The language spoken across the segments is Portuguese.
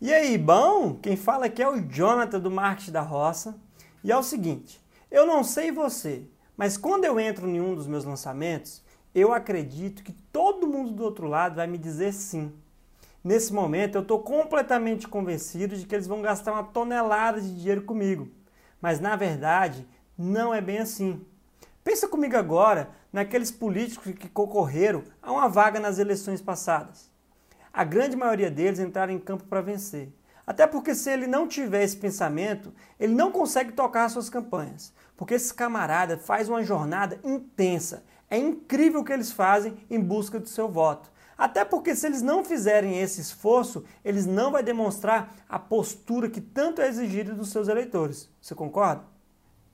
E aí, bom? Quem fala aqui é o Jonathan do Marketing da Roça. E é o seguinte, eu não sei você, mas quando eu entro em um dos meus lançamentos, eu acredito que todo mundo do outro lado vai me dizer sim. Nesse momento, eu estou completamente convencido de que eles vão gastar uma tonelada de dinheiro comigo. Mas na verdade, não é bem assim. Pensa comigo agora naqueles políticos que concorreram a uma vaga nas eleições passadas. A grande maioria deles entraram em campo para vencer. Até porque se ele não tiver esse pensamento, ele não consegue tocar suas campanhas. Porque esse camarada faz uma jornada intensa. É incrível o que eles fazem em busca do seu voto. Até porque se eles não fizerem esse esforço, eles não vão demonstrar a postura que tanto é exigida dos seus eleitores. Você concorda?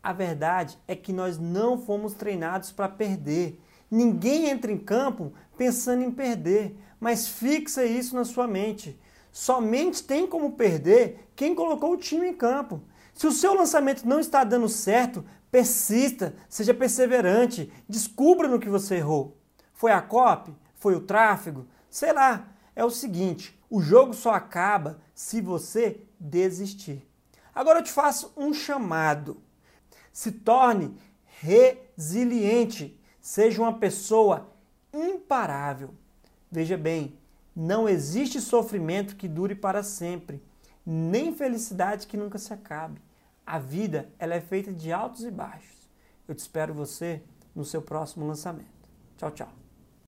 A verdade é que nós não fomos treinados para perder. Ninguém entra em campo pensando em perder, mas fixa isso na sua mente. Somente tem como perder quem colocou o time em campo. Se o seu lançamento não está dando certo, persista, seja perseverante, descubra no que você errou. Foi a copy? Foi o tráfego? Sei lá. É o seguinte: o jogo só acaba se você desistir. Agora eu te faço um chamado. Se torne resiliente. Seja uma pessoa imparável. Veja bem, não existe sofrimento que dure para sempre, nem felicidade que nunca se acabe. A vida ela é feita de altos e baixos. Eu te espero você no seu próximo lançamento. Tchau, tchau.